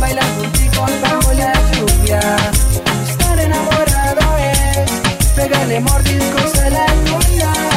Baila con ti bajo la lluvia. Estar enamorado es pegarle mordiscos a la luna.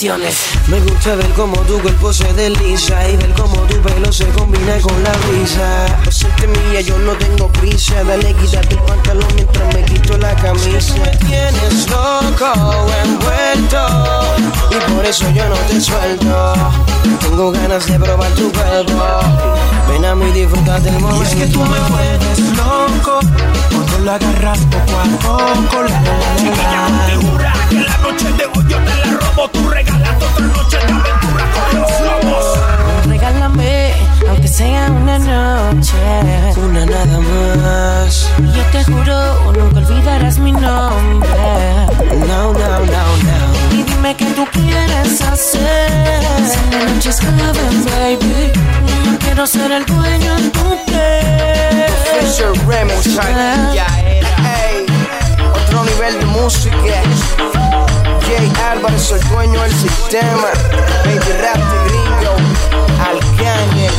Me gusta ver cómo tu cuerpo se desliza y ver cómo tu pelo se combina con la brisa. Hacerte mía, yo no tengo prisa, dale quítate el pantalón mientras me quito la camisa. me tienes loco, envuelto y por eso yo no te suelto. Tengo ganas de probar tu cuerpo. Ven a mí, disfruta del momento. Y es que tú me vuelves loco cuando lo agarras poco a poco. La, la, la, jura que la noche de hoy yo te la robo. Tú regalas otra noche de aventura con los lobos. Regálame, aunque sea una noche. Una nada más. Yo te juro, nunca olvidarás mi nombre. No, no, no, no. Dime qué tú quieres hacer. La noche es joven, baby. Quiero ser el dueño de tu piel. Fisher Remix, ya era. Ey, otro nivel de música. Jay Álvarez, el dueño del sistema. Baby Rap de gringo. Alcañe.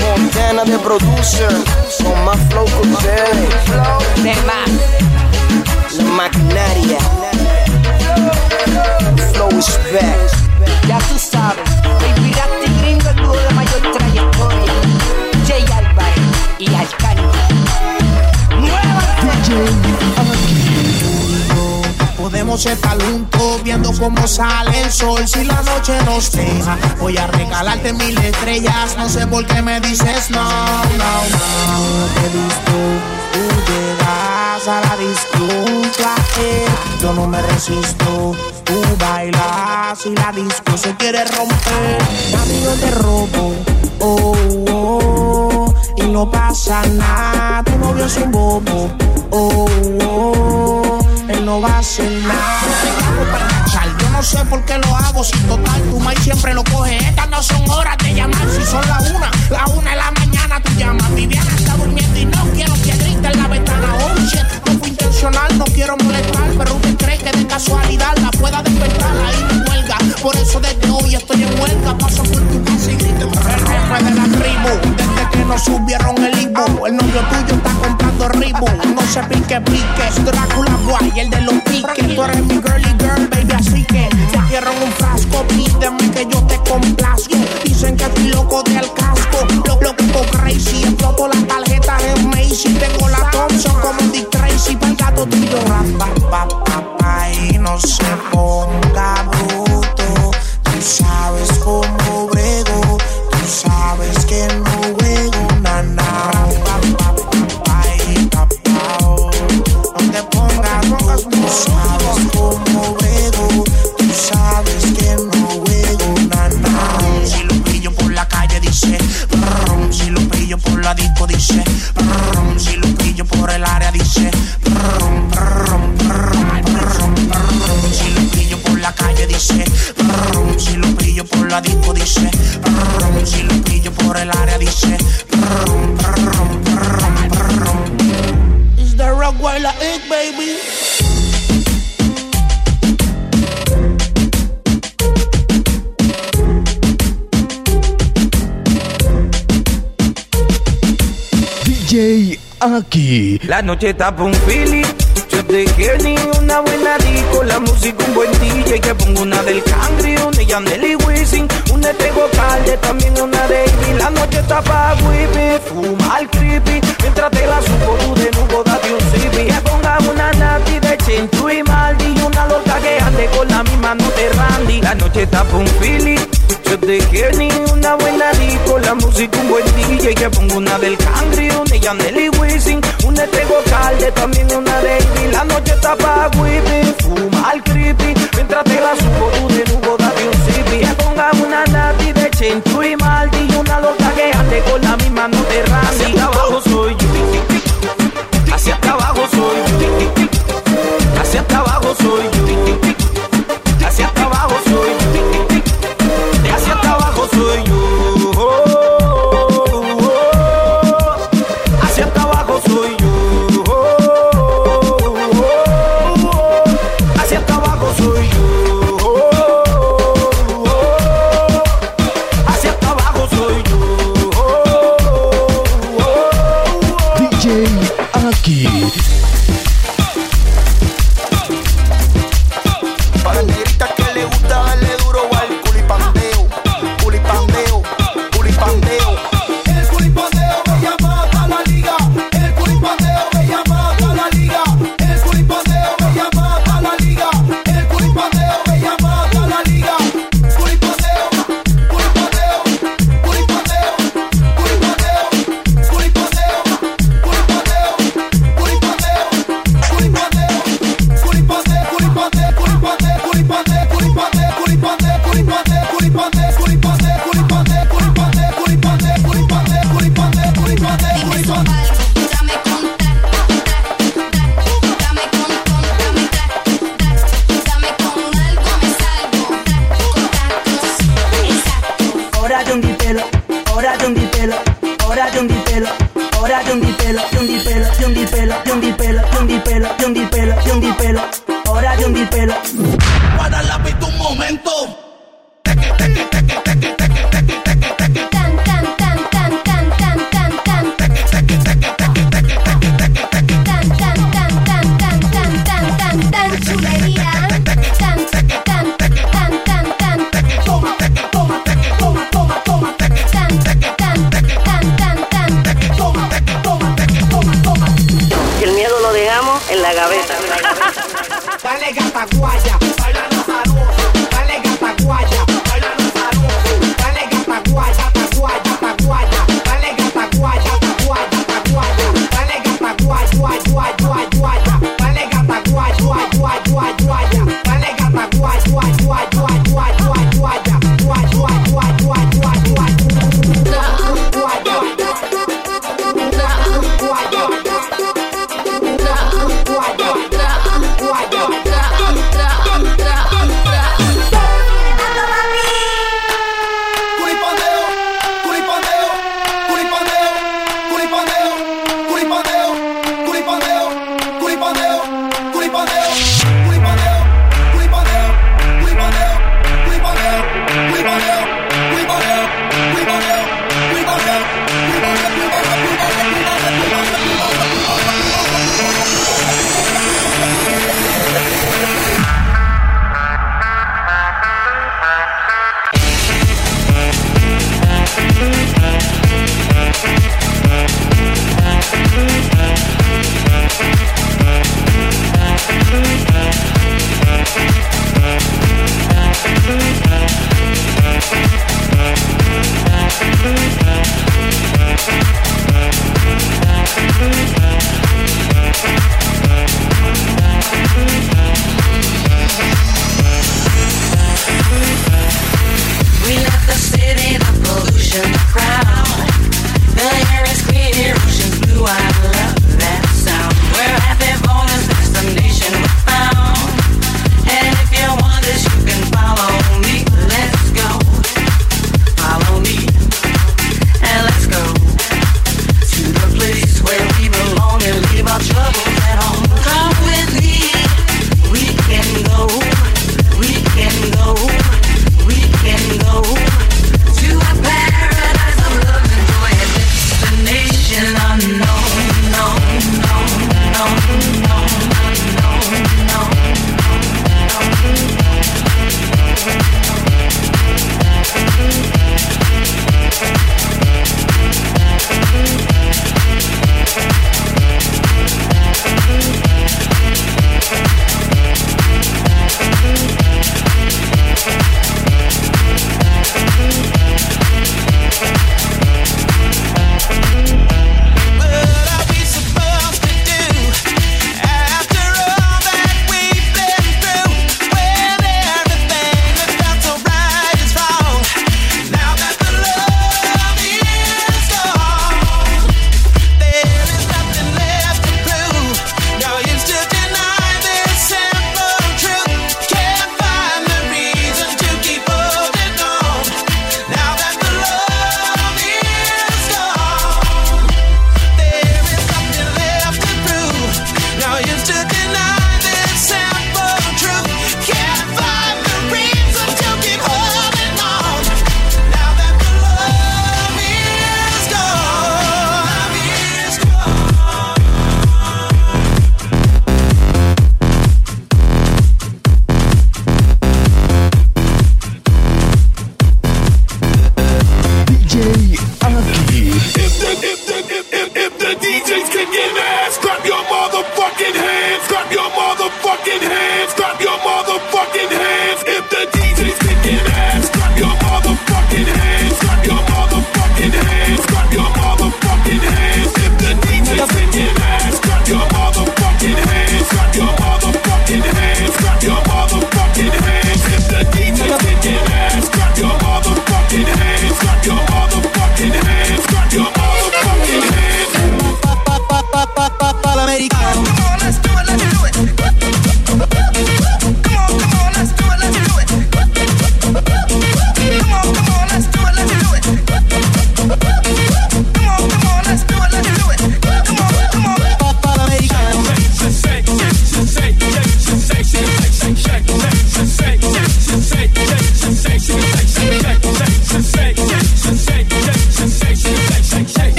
Montana de producer. Con más flow que ustedes. De más. La maquinaria. Flow is back. Ya tú sabes, Baby Rasti Gringo, el dúo de mayor trayectoria. Jay Álvarez y Alcántara. Podemos estar juntos viendo cómo sale el sol si la noche nos deja. Voy a regalarte mil estrellas, no sé por qué me dices no, no, no. Te visto, tú llegas a la disco, un placer, yo no me resisto. Tú bailas y la disco se quiere romper. Amigo te robo, oh, oh, y no pasa nada. Tu novio es un bobo, oh, oh él no va a hacer nada. Yo no sé por qué lo hago, si total tu mai siempre lo coge. Estas no son horas de llamar, si son la una, la una de la mañana tú llamas. Viviana está durmiendo y no quiero que grite en la ventana. Oh shit, no fue intencional, no quiero molestar, casualidad la pueda despertar. Ahí me huelga, por eso desde hoy estoy en huelga. Paso por tu casa y grito. El jefe de la tribu, desde que nos subieron el Ibu, el novio tuyo está comprando Ribu. No se pique, pique, Drácula Guay, el de los piques. Tú eres mi girly girl, baby, así que te quiero en un frasco, pídeme que yo te complazco. Dicen que estoy loco del casco, lo loco crazy. Exploto las tarjetas en Macy, tengo la Thompson como Dick Tracy. Pa'l gato tuyo, rapa, pa, pa, y no se ponga La noche está pa' un feeling. Yo te quiero ni una buena disco, la música un buen DJ que pongo una del Cangri, una de Yandel y Wisin, una de Tego Calde, también una de Ivy. La noche está pa' whippy, fumar creepy, mientras te la subo tú de nuevo date un sipi. Que ponga una nati de Chentu y Maldi y una loca que ande con la misma no te Randy. La noche está pa' un feeling. Yo te ni una buena disco, la música un buen DJ que pongo una del Cangri, una de Yandel y Wisin, una de Calde, también una de. La noche está pa' whippy,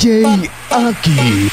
DJ tá. Aki.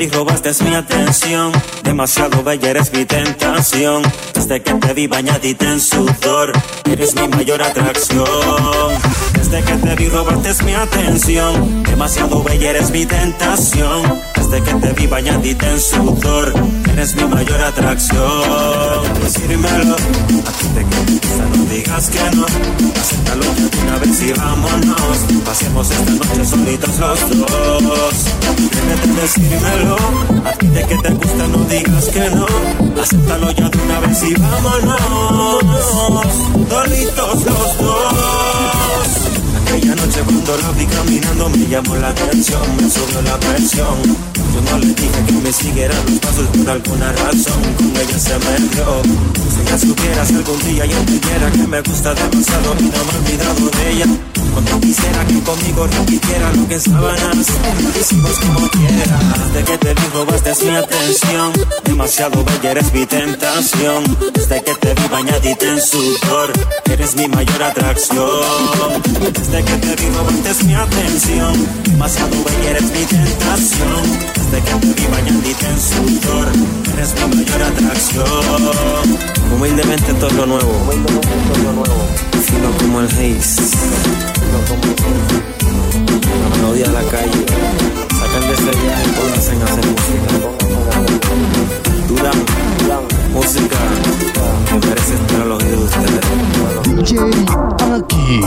perdí, robaste mi atención. Demasiado bella eres mi tentación. Desde que te vi bañadita en sudor, eres mi mayor atracción. Desde que te vi robarte es mi atención. Demasiado bella eres mi tentación. Desde que te vi bañadita en sudor, eres mi mayor atracción. Decírmelo, aquí te quedo, no digas que no. Acéptalo una vez y vámonos. Pasemos esta noche solitos los dos. Decírmelo, a ti de que te gusta no digas digas que no. Acéptalo ya de una vez y vámonos. Dolitos los dos. Aquella noche cuando la vi caminando me llamó la atención, me subió la presión. Yo no le dije que me siguiera los pasos por alguna razón, con ella se me dio. Si ya supieras algún día yo entendiera que me gusta demasiado y no me he olvidado de ella. Cuando quisiera que conmigo repitiera lo que en sábanas como quiera. Desde que te vi robaste mi atención, demasiado bella eres mi tentación. Desde que te vi bañadita en sudor, eres mi mayor atracción. Desde que te vi robaste mi atención, demasiado bella eres mi tentación. Desde que te vi bañadita en sudor, eres mi mayor atracción. Humildemente todo lo nuevo, fino como el haze como no odia la calle. Sacan de ese viaje y pónganse a hacer música. Durán, música que merece estar al oído de ustedes. J. Aquí.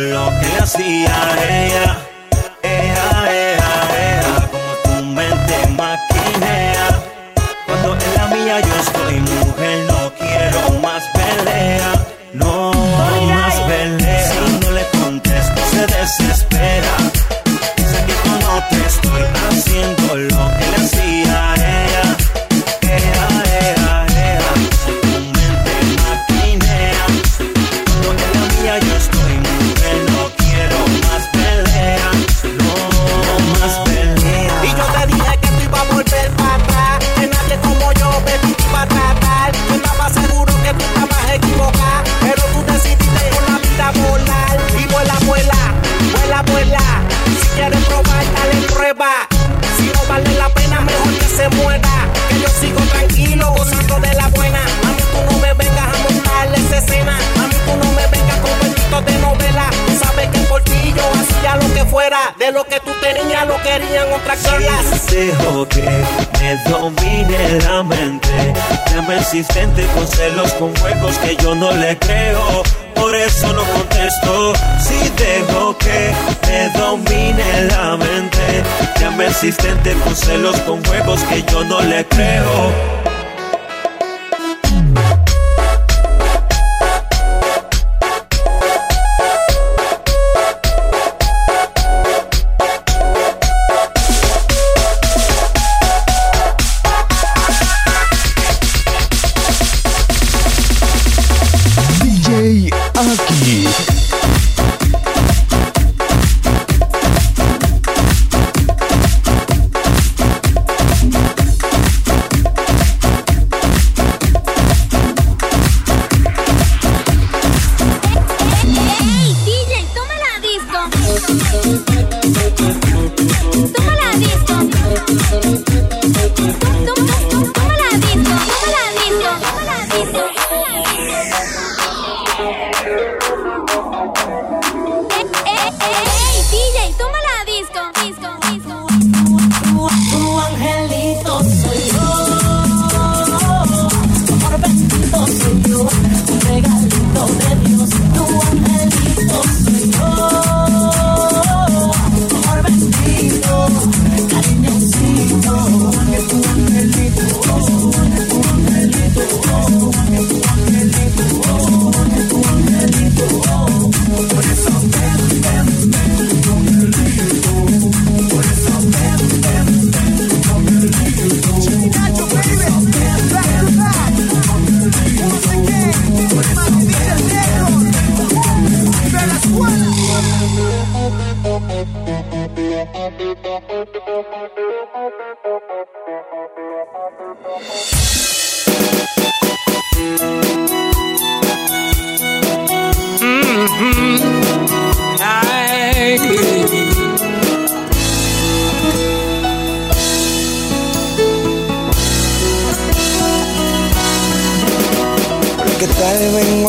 lo que hacía ella.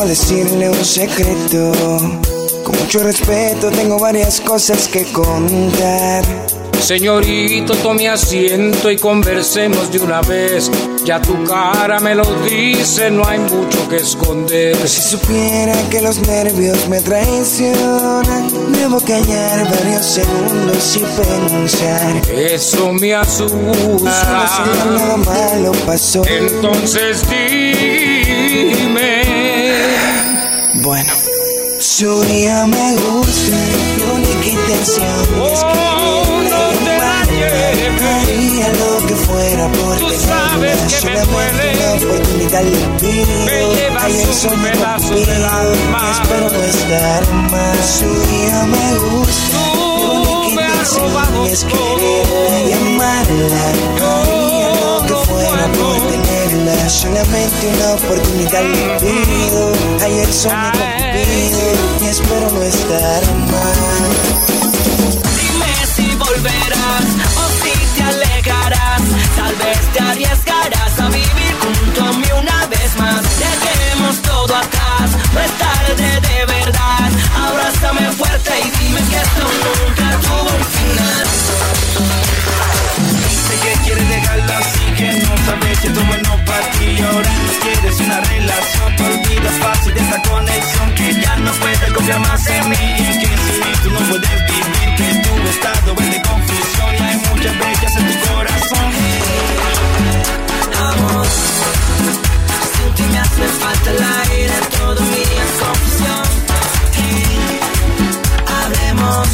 Decirle un secreto. Con mucho respeto tengo varias cosas que contar. Señorito, tome asiento y conversemos de una vez. Ya tu cara me lo dice, no hay mucho que esconder. Si supiera que los nervios me traicionan, debo callar varios segundos y pensar. Eso me asusta. nada malo pasó. Entonces dime. Bueno, su día me gusta, mi única intención es Oh, no te. Haría lo que fuera por Tú sabes que me duele. oportunidad le pido. Me llevas un pedazo del alma. espero no estar mal. Su día me gusta, mi Tú única me has intención es quererla y amarla. Haría lo que fuera por puedo. Tenerla, solamente una oportunidad le pido. Ay, el sueño cupido, y espero no estar mal. Dime si volverás o si te alejarás. Tal vez te arriesgarás a vivir junto a mí una vez más. Dejemos todo atrás, no es tarde de verdad. Abrázame fuerte y dime que esto nunca tuvo un final. Dice que quiere dejarlo así que no sabes que tú no para ti. Y ahora no quieres una relación te olvidas fácil de esta conexión que ya no puedes confiar más en mí. Y que sin mí tú no puedes vivir que tu estado es de confusión. Y hay muchas bellas en tu corazón. Amor, sin ti me hace falta el aire, todo mi día es confusión. Hablemos,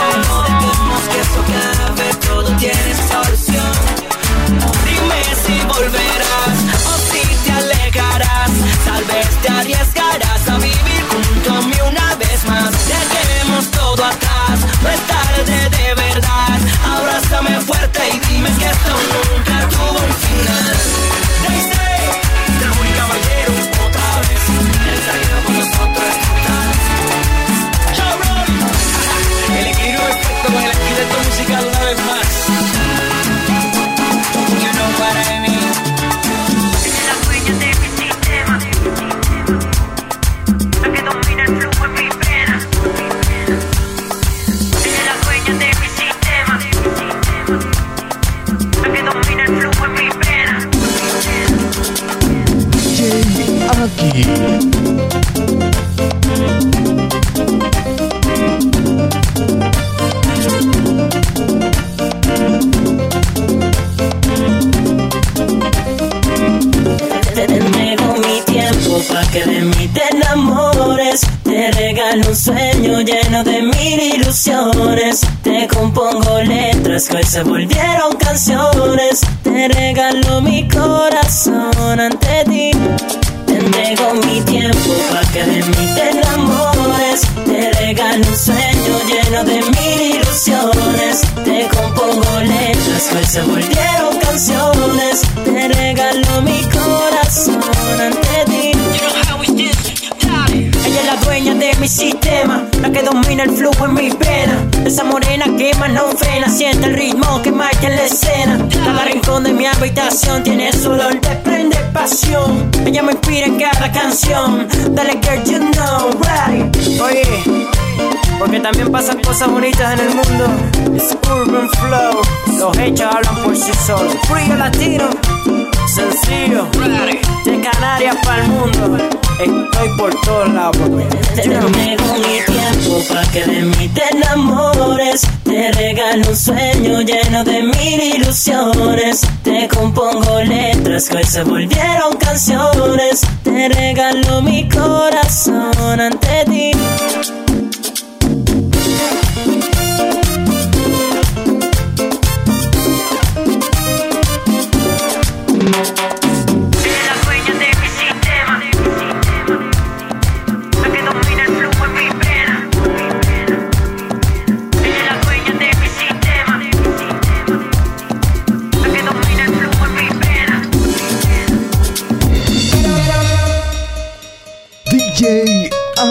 hablemos, que esto acabe, todo tiene y dime que sueño lleno de mil ilusiones. Te compongo letras que hoy se volvieron canciones. Te regalo mi corazón ante ti. Te nego mi tiempo pa' que de mí te enamores. Te regalo un sueño lleno de mil ilusiones. Te compongo letras que hoy se volvieron canciones. Te regalo mi corazón ante ti de mi sistema, la que domina el flujo en mi pena. Esa morena que más no frena, siente el ritmo que marca en la escena. Cada rincón de mi habitación tiene su olor, desprende pasión. Ella me inspira en cada canción. Dale, girl, you know, right. Oye, porque también pasan cosas bonitas en el mundo. Es Urban Flow, los hechos hablan por sí solos. Frío latino sencillo. De Canarias para el mundo, estoy por todos lados. Tenerme con mi tiempo para que de mí te. Te regalo un sueño lleno de mil ilusiones. Te compongo letras que hoy se volvieron canciones. Te regalo mi corazón ante ti.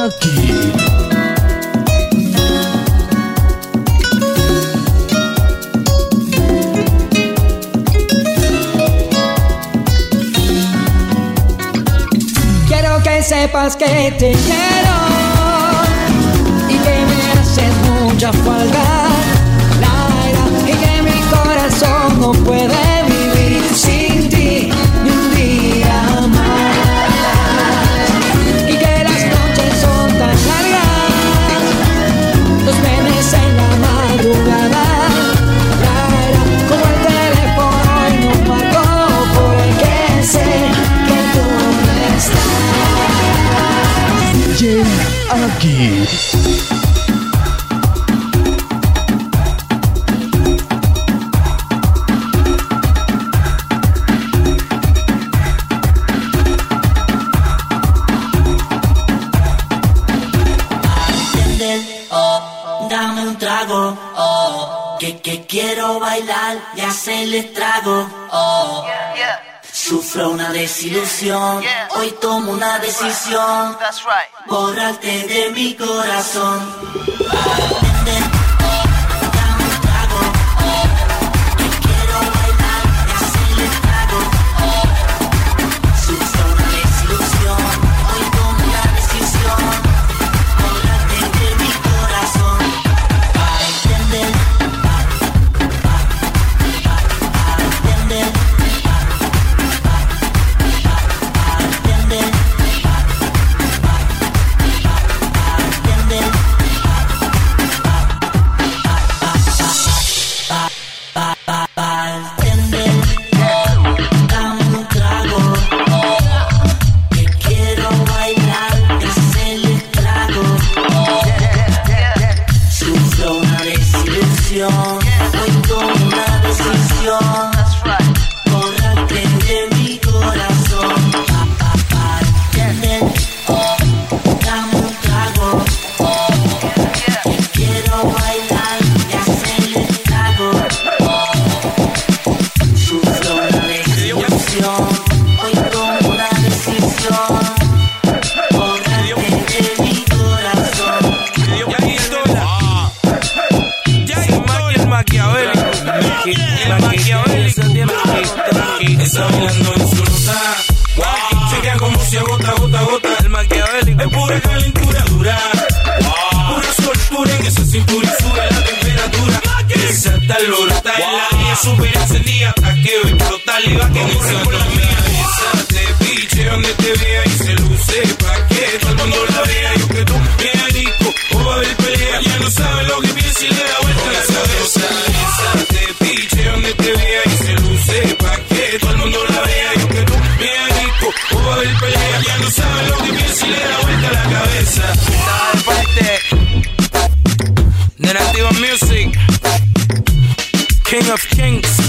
aquí. sepas que te quiero y que me haces mucha falta. La y que mi corazón no puede. Geek. fue una desilusión. Hoy tomo una decisión. That's right. Borrarte de mi corazón. se agota, gota, gota. El maquiavélico es pura calentura dura. Wow. Pura soltura que se cintura y sube la temperatura. Esa está lorota wow. en la mía, super encendida. A que va a explotar, va a quedar por la mía. Esa te piche donde te vea y se luce pa' que of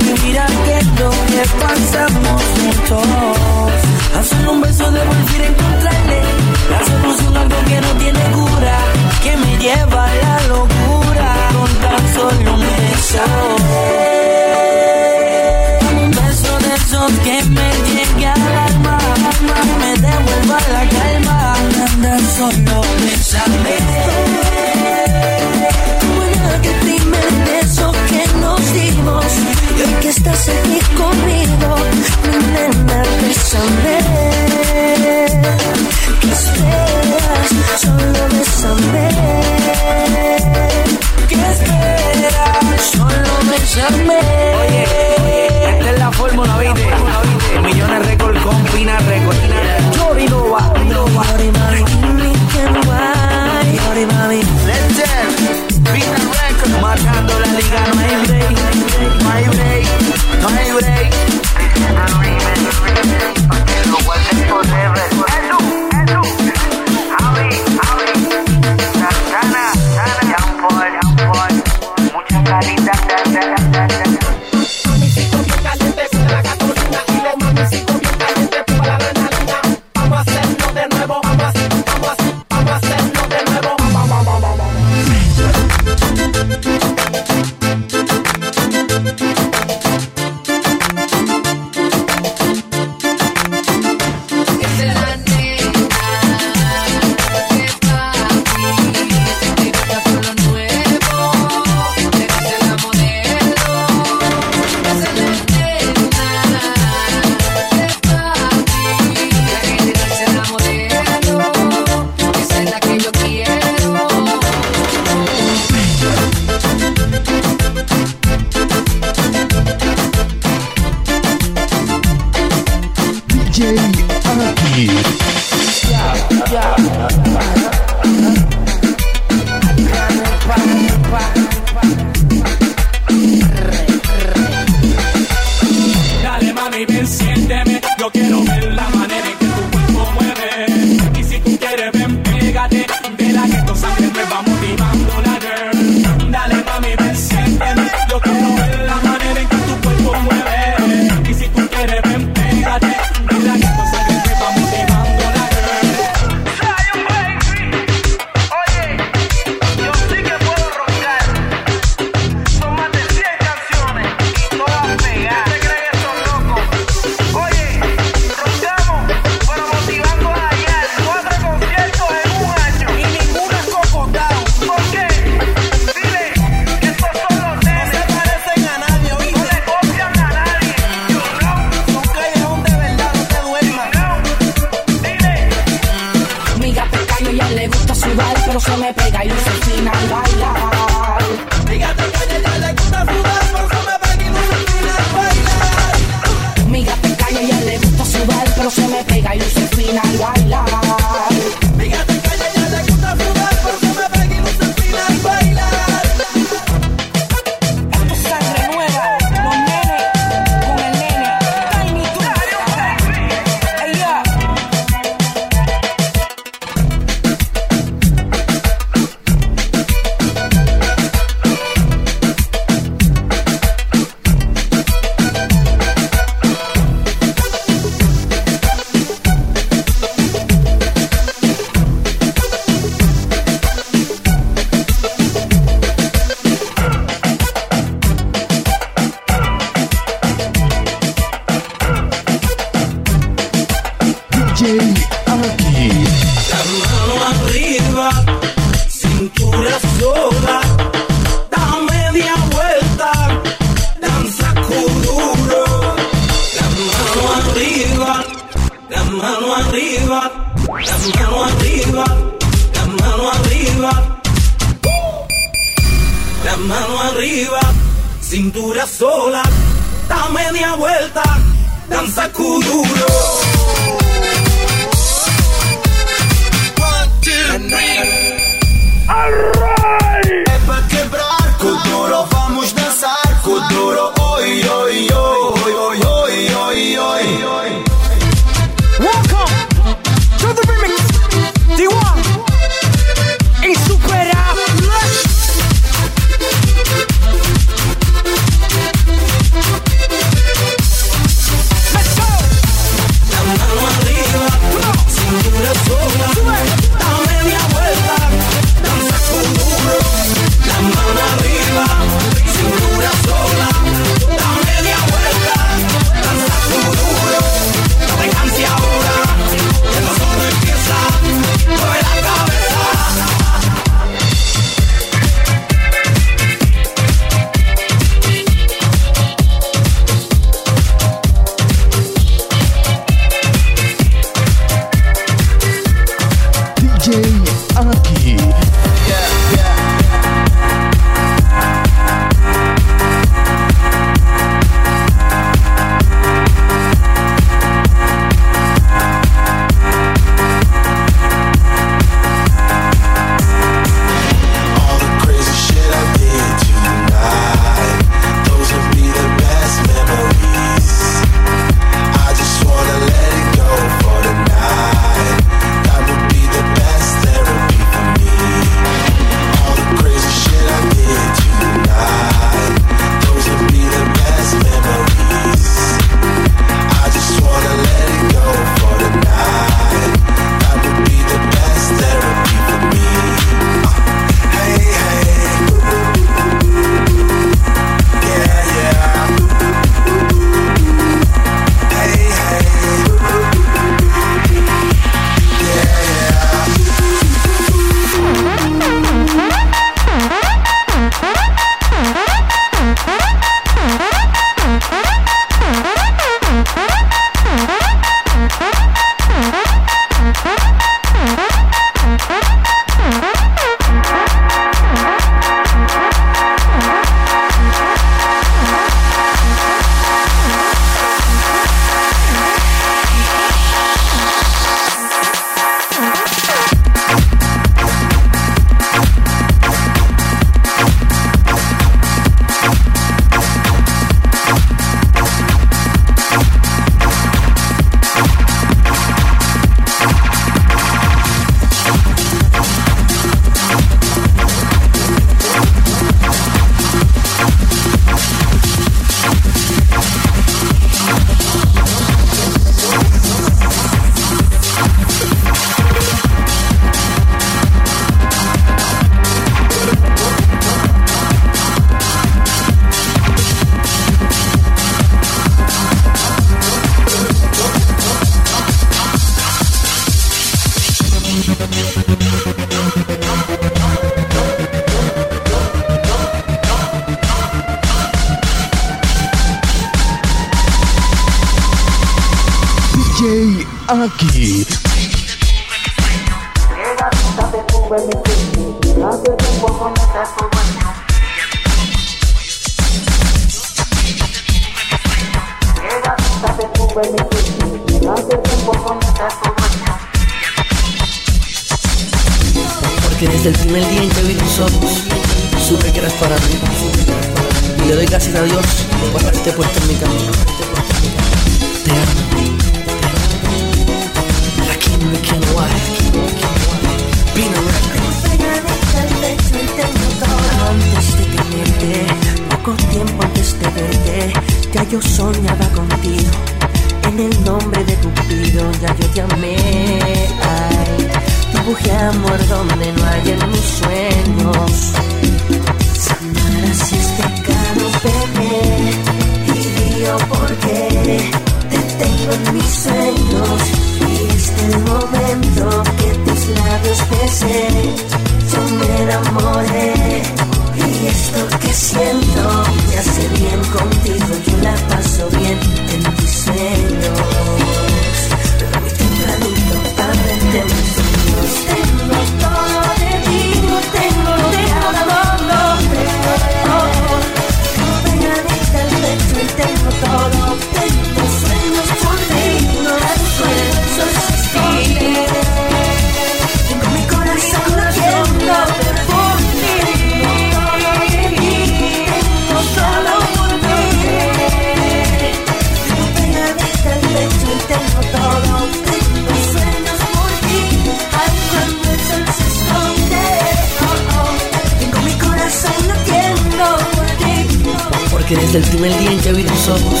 mis ojos,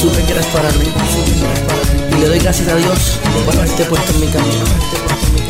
supe que eras para mí, y le doy gracias a Dios por haberte puesto en mi camino.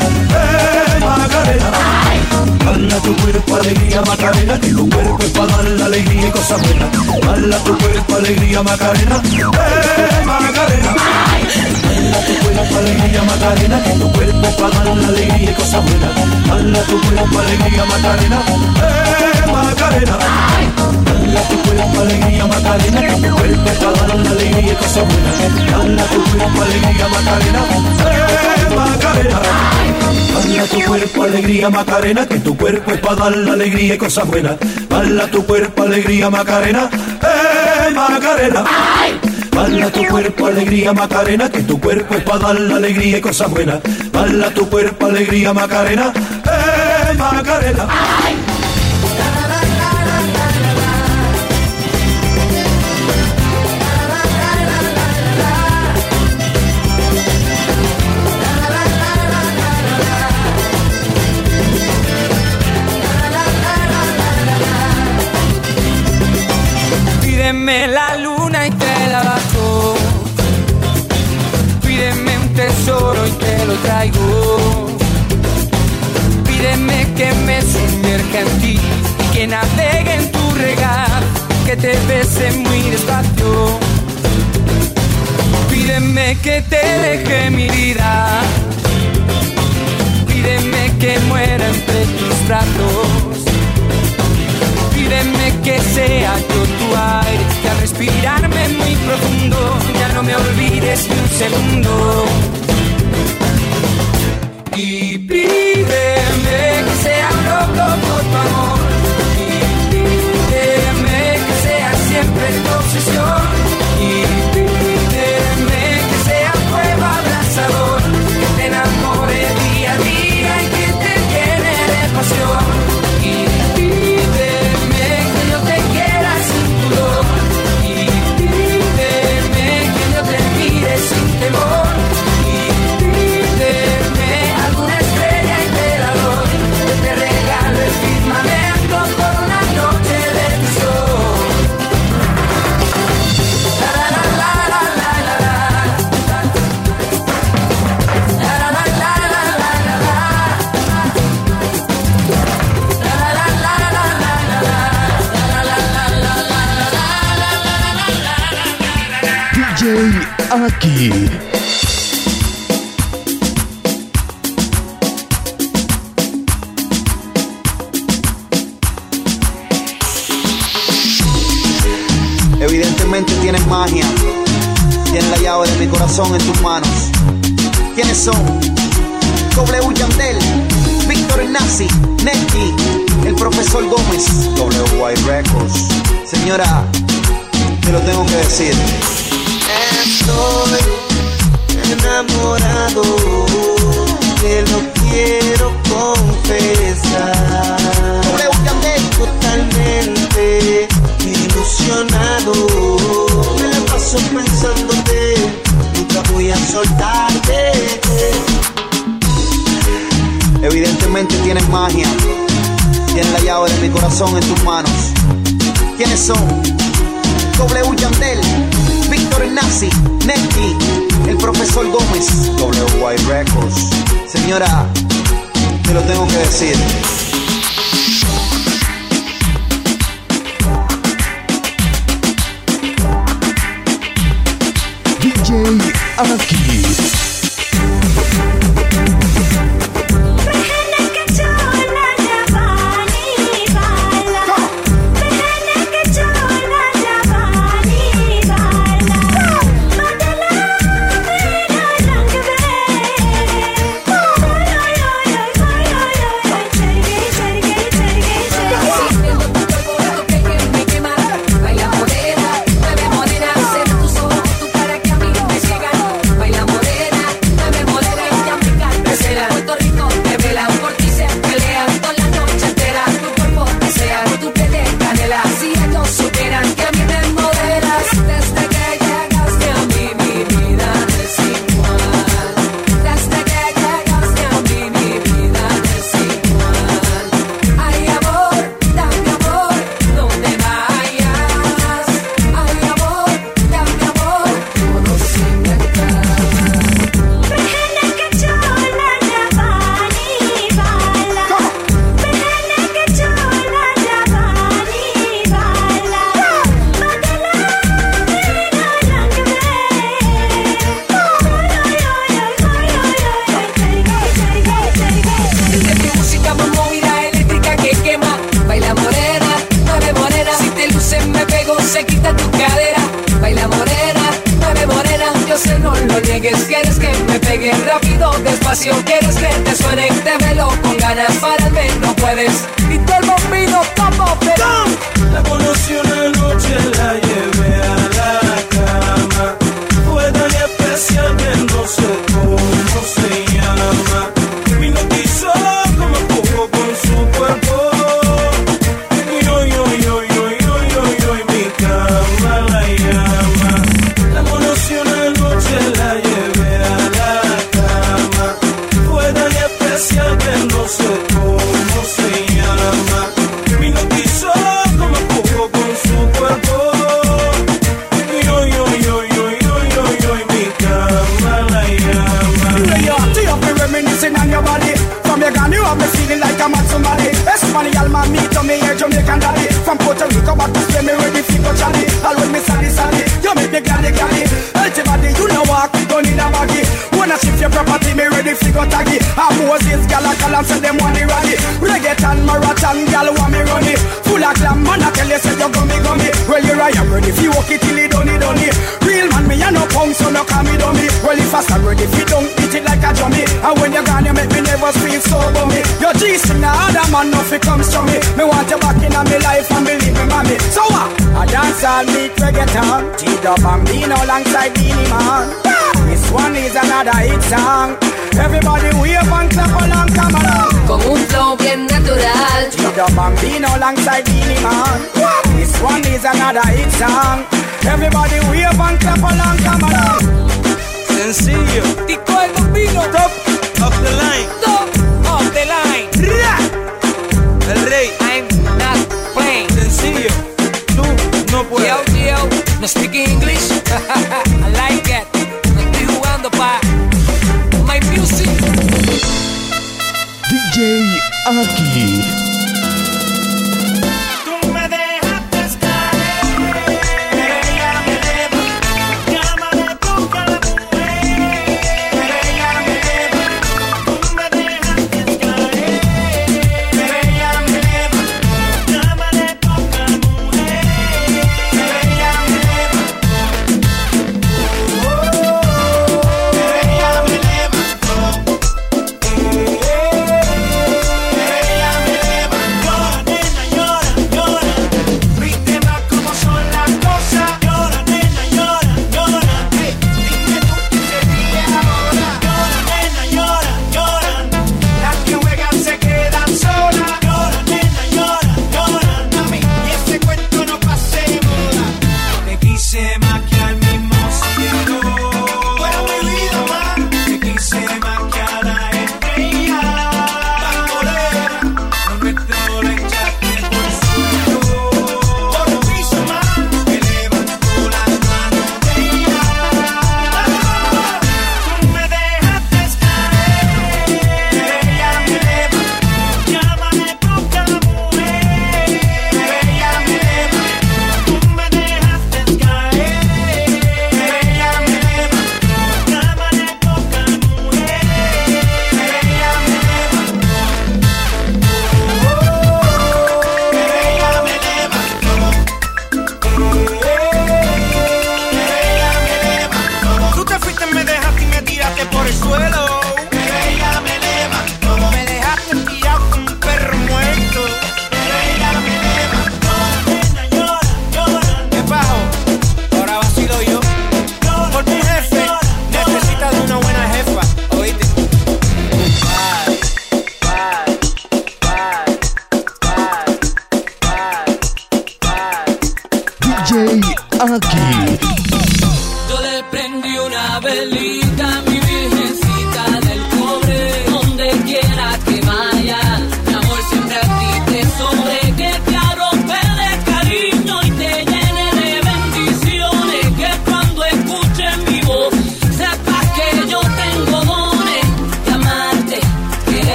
Eh, Macarena. Hala tu cuerpo, alegría, Macarena, que tu cuerpo es para dar la alegría y cosas buenas. Hala tu cuerpo, alegría, Macarena, eh, Macarena. Hala tu cuerpo, alegría, Macarena, que tu cuerpo para dar la alegría y cosas buenas. Hala tu cuerpo, alegría, Macarena, eh, Macarena. Hala tu cuerpo, alegría, Macarena, que tu cuerpo es para dar la alegría y cosas buenas. Hala tu cuerpo, alegría, Macarena, eh, Macarena. Hala tu cuerpo, alegría, Macarena, que tu cuerpo es para dar la alegría y cosas buenas. Hala tu cuerpo, alegría, Macarena, eh, Macarena. Hala tu cuerpo, alegría, Macarena, que tu cuerpo es para dar la alegría y cosas buenas. Hala tu cuerpo, alegría, Macarena, eh, Macarena. Pídeme la luna y te la bajo. Pídeme un tesoro y te lo traigo. Pídeme que me sumerja en ti y que navegue en tu regazo, que te bese muy despacio. Pídeme que te deje mi vida. Pídeme que muera entre tus brazos. Pídeme que sea yo que al respirarme muy profundo ya no me olvides ni un segundo. Y pídeme que sea loco Aki. Evidentemente tienes magia. Tienes la llave de mi corazón en tus manos. ¿Quiénes son? W Yandel, Víctor Nazi, Neki, el profesor Gómez, WY Records. Señora, te lo tengo que decir. Te lo tengo que decir. DJ.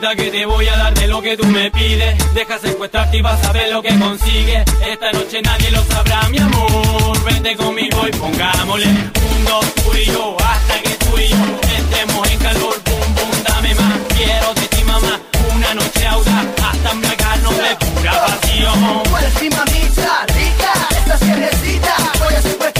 Que te voy a dar de lo que tú me pides. Deja secuestrarte y vas a ver lo que consigues. Esta noche nadie lo sabrá mi amor. Vente conmigo y pongámosle Un, dos, tú y yo Hasta que tú y yo entremos en calor. Boom, boom, dame más Quiero de ti mamá. Una noche audaz Hasta embriagarnos de pura pasión. Tú eres mi mamita rica, estás que voy a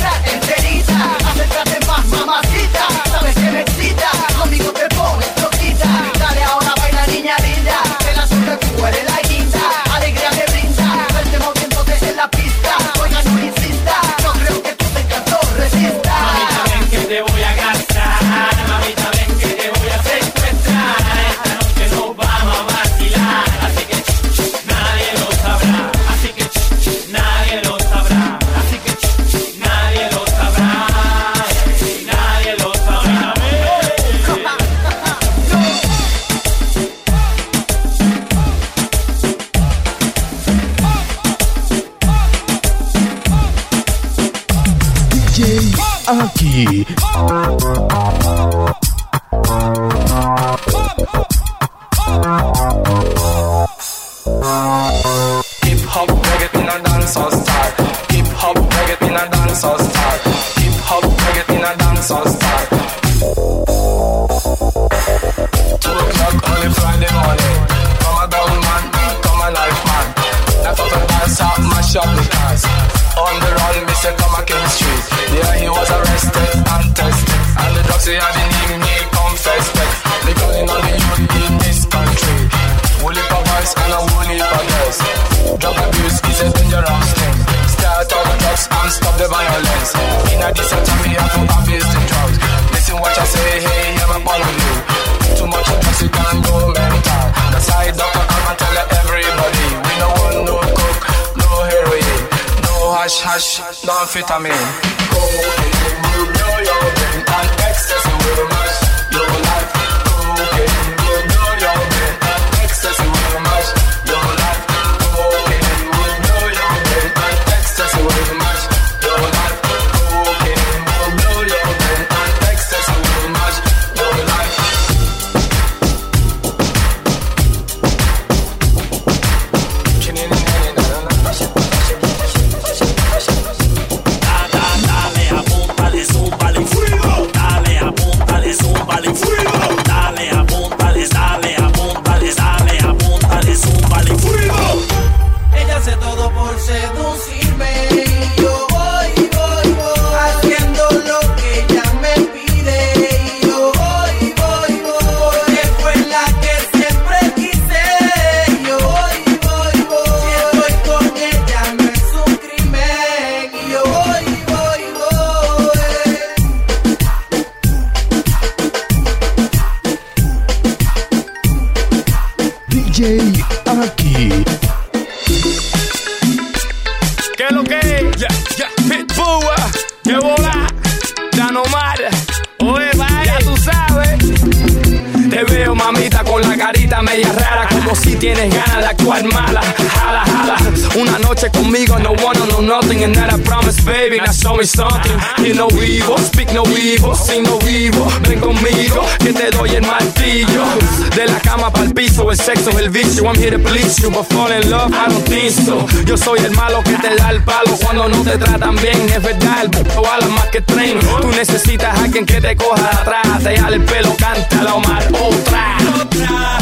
Aki. Hip. Hip hop, reggae in a dancehall style. Hip hop, reggae in a dancehall style. Violence. In a time, we have to abuse the drugs. Listen what I say, hey, I'm upon you. Too much drugs, you can go mental. That's why Dr. Alman tell everybody. We no want no coke, no heroin, no hash hash, no amphetamine. Cocaine will blow your brain and ecstasy will mash and that I promise, baby, now show me something. You no vivo, speak no vivo, sin no vivo, ven conmigo, que te doy el martillo. De la cama para el piso, el sexo es el vicio, I'm here to please you, but fall in love, I don't think so. Yo soy el malo que te da el palo cuando no te tratan bien, es verdad, el puto ala más que tren. Tú necesitas a alguien que te coja atrás, te jale el pelo, canta la Omar. Otra, otra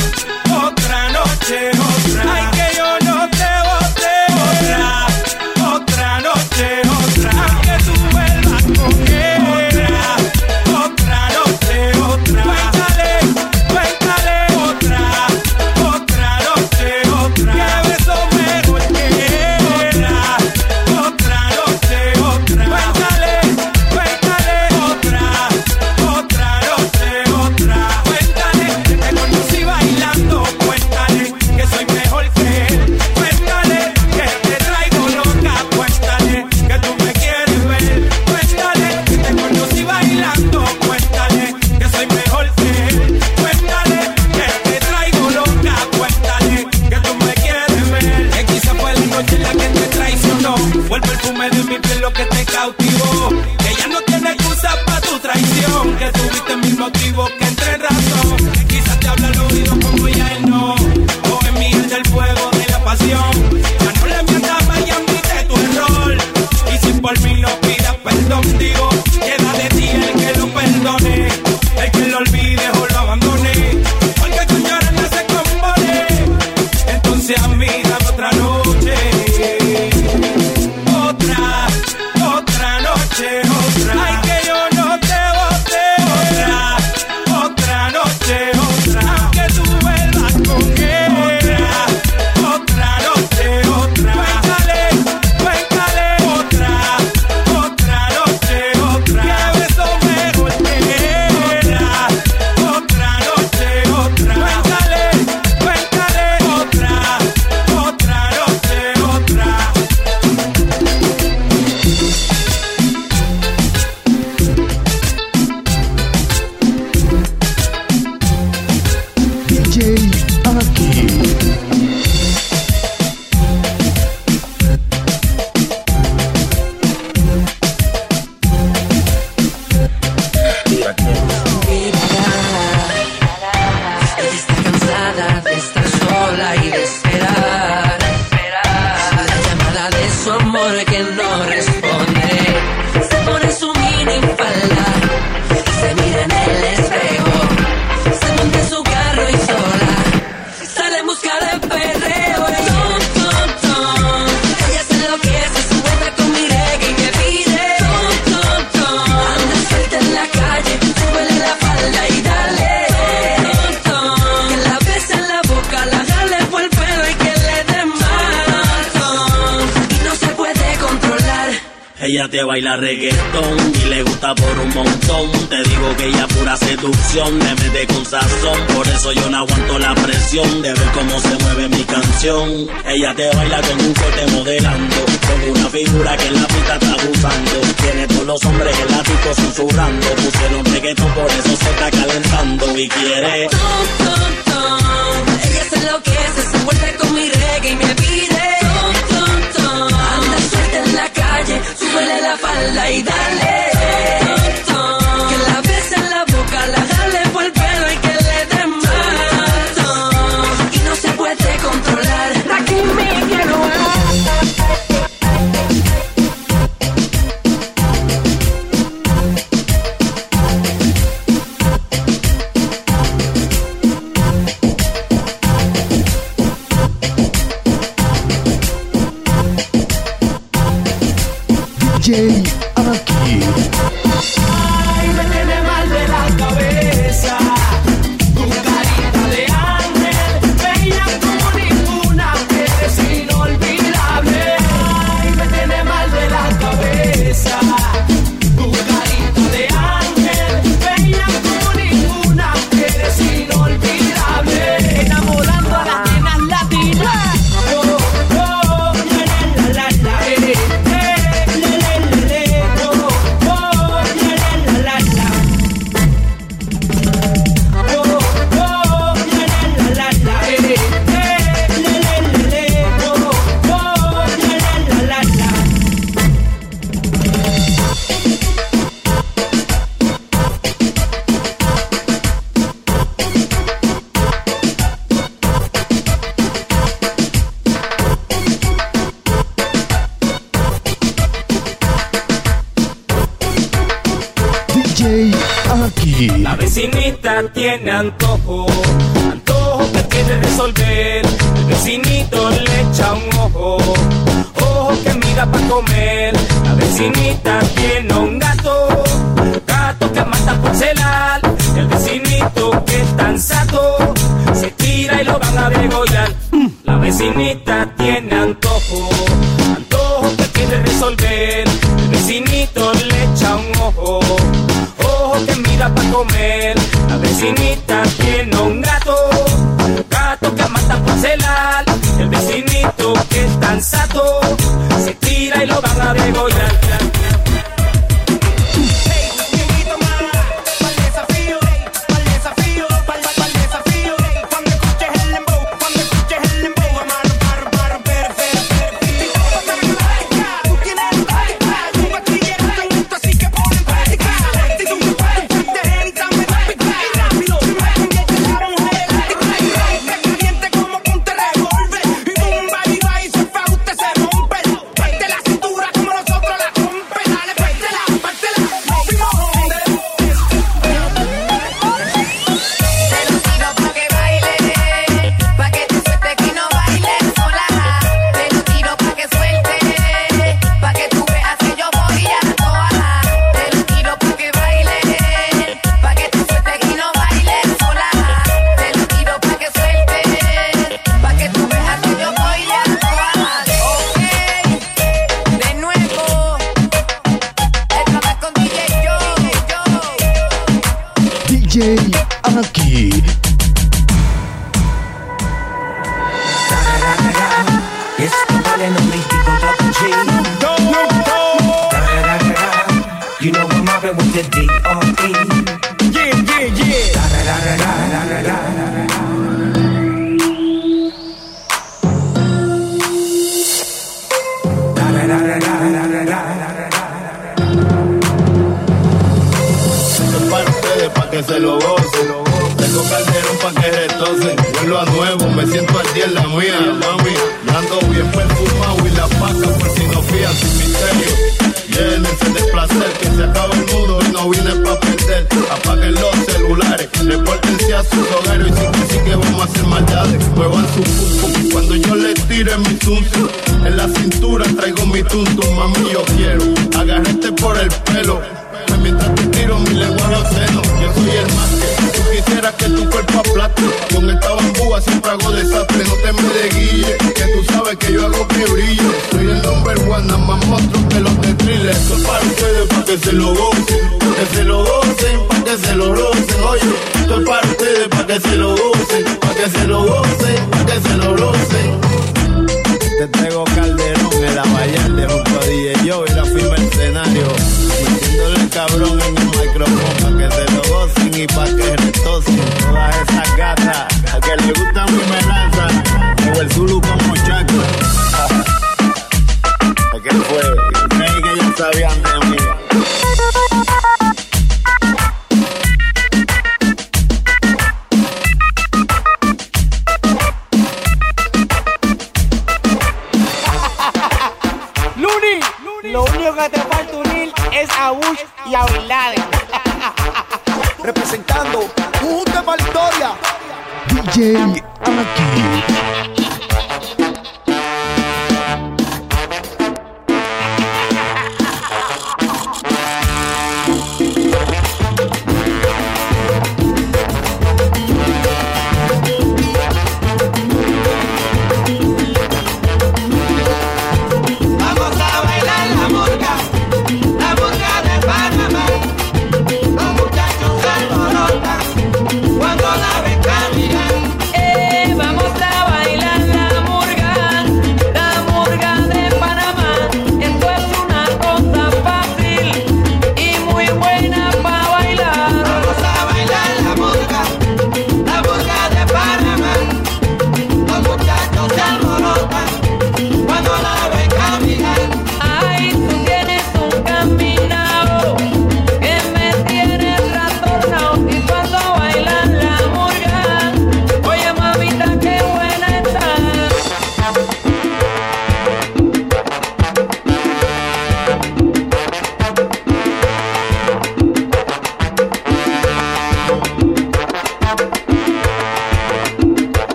y sí que vamos a hacer maldades. Muevan su pum cuando yo le tire mi tuntum. En la cintura traigo mi tuntum, mami yo quiero agarrarte por el pelo. Mientras te tiro mi lengua a los yo soy el más que tú quisieras que tu cuerpo aplaste. Con esta bambúa siempre hago desastre, no te me de yo hago que brille. Soy el number one, nada más monstruo que los de thriller. Esto es para ustedes, para que se lo gocen, para que se lo gocen, para que se lo rocen. Oye, esto es para ustedes, para que se lo gocen, para que se lo gocen, para que se lo rocen. Te traigo Calderón en la Vallarde junto a DJ Joe y la firma escenario. Metiéndole cabrón en el micrófono para que se lo gocen y para que retocen todas esas gatas. A que le gusta mi melaza, o el Zulu DJ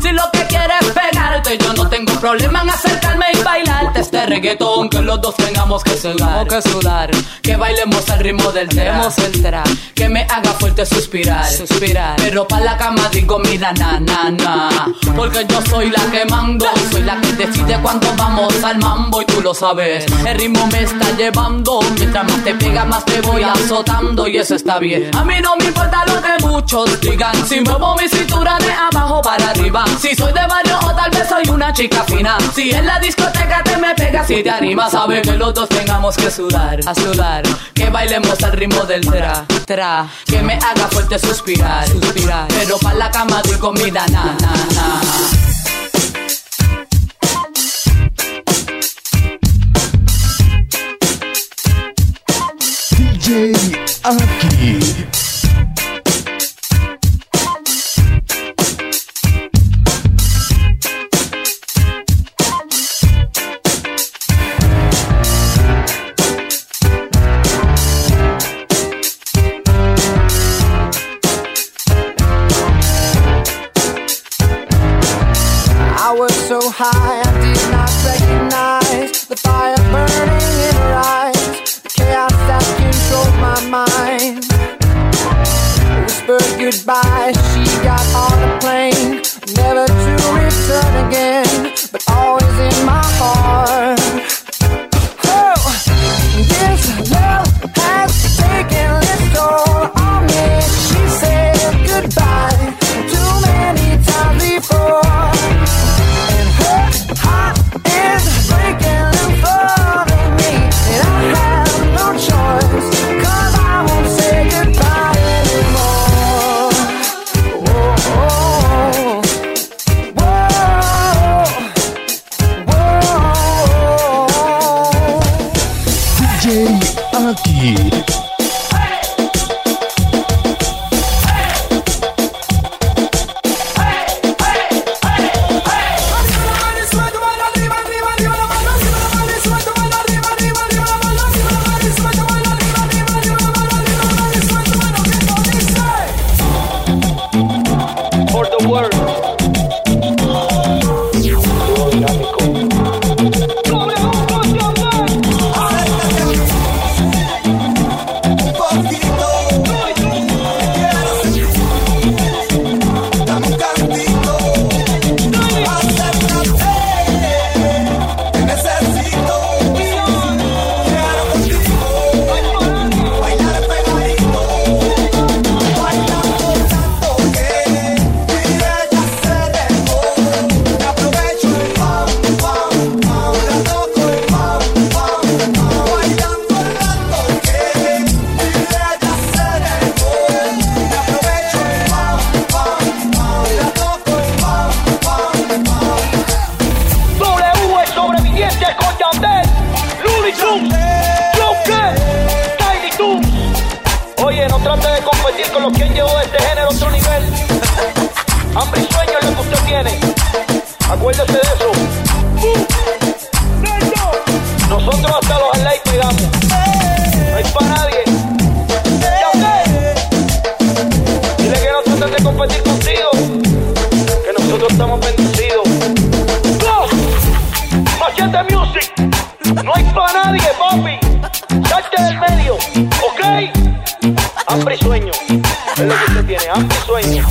Si lo que quieres pegar yo no tengo problema en acercarme y bailarte este reggaetón. Que los dos tengamos que sudar. Que, sudar. que bailemos al ritmo del tema. Que me haga fuerte suspirar. suspirar. Pero pa' la cama digo, mira, na, na, na. Porque yo soy la que mando. Soy la que decide cuando vamos al mambo. Y tú lo sabes. El ritmo me está llevando. Mientras más te pega, más te voy azotando. Y eso está bien. A mí no me importa lo que muchos digan. Si muevo mi cintura de abajo para arriba. Si soy de barrio o tal vez soy una chica fina. Si en la discoteca te me pegas, si te animas, sabe que los dos tengamos que sudar, a sudar. Que bailemos al ritmo del tra, tra. Que me haga fuerte suspirar, suspirar. Pero pa' la cama doy comida, na, na, na. DJ Aki. High, I did not recognize the fire burning in her eyes, the chaos that controlled my mind. I Whispered goodbye, papi. Salte del medio, ¿ok? Hambre y sueño. Es lo que usted tiene, hambre y sueño.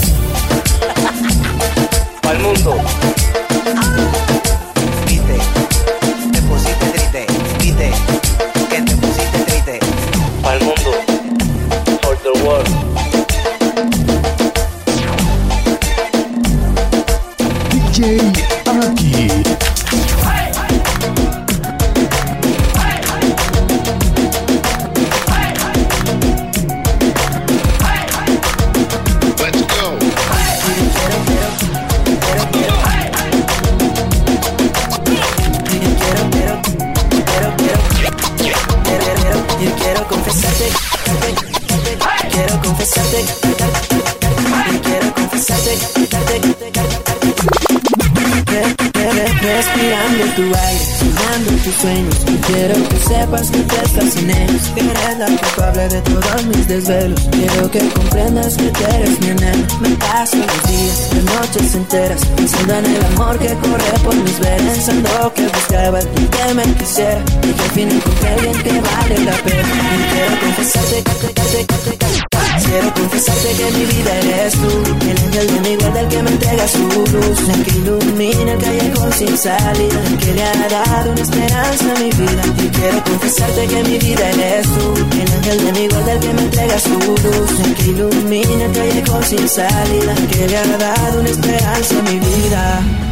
Sepas que tú estás en ellos, que eres la culpable de todos mis desvelos. Quiero que comprendas que tú eres mi anhelo. Me paso los días, las noches enteras, pensando en el amor que corre por mis venas, pensando que buscaba el que me quisiera y que al fin encontré alguien que vale la pena. Quiero confesarte, que- que- que- que- Quiero confesarte que mi vida eres tú. El ángel de mi guarda, el que me entrega su luz. El que ilumina el callejón sin salida. El que le ha dado una esperanza a mi vida. Quiero confesarte que mi vida eres tú. El ángel de mi guarda, el que me entrega su luz. El que ilumina el callejón sin salida. El que le ha dado una esperanza a mi vida.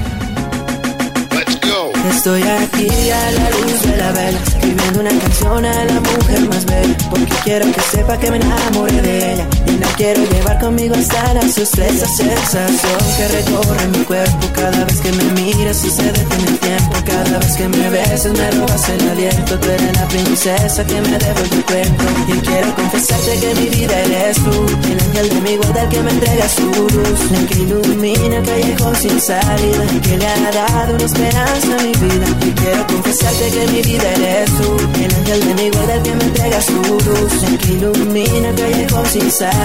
Estoy aquí a la luz de la vela, escribiendo una canción a la mujer más bella, porque quiero que sepa que me enamoré de ella la quiero llevar conmigo la esa sensación que recorre mi cuerpo cada vez que me miras y se detiene el tiempo, cada vez que me besas me robas el aliento, tú eres la princesa que me devuelve el cuento y quiero confesarte que mi vida eres tú, el ángel de mi guarda que me entrega su luz, el que ilumina el callejón sin salida, el que le ha dado una esperanza a mi vida. Y quiero confesarte que mi vida eres tú, el ángel de mi guarda que me entrega su luz, el que ilumina el callejón sin salida,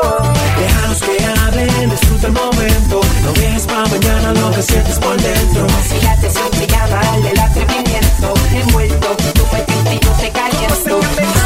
el momento. No dejes para mañana lo que sientes por dentro. Vacílate sin pijama al del atrevimiento. Envuelto, tu y yo te caliento.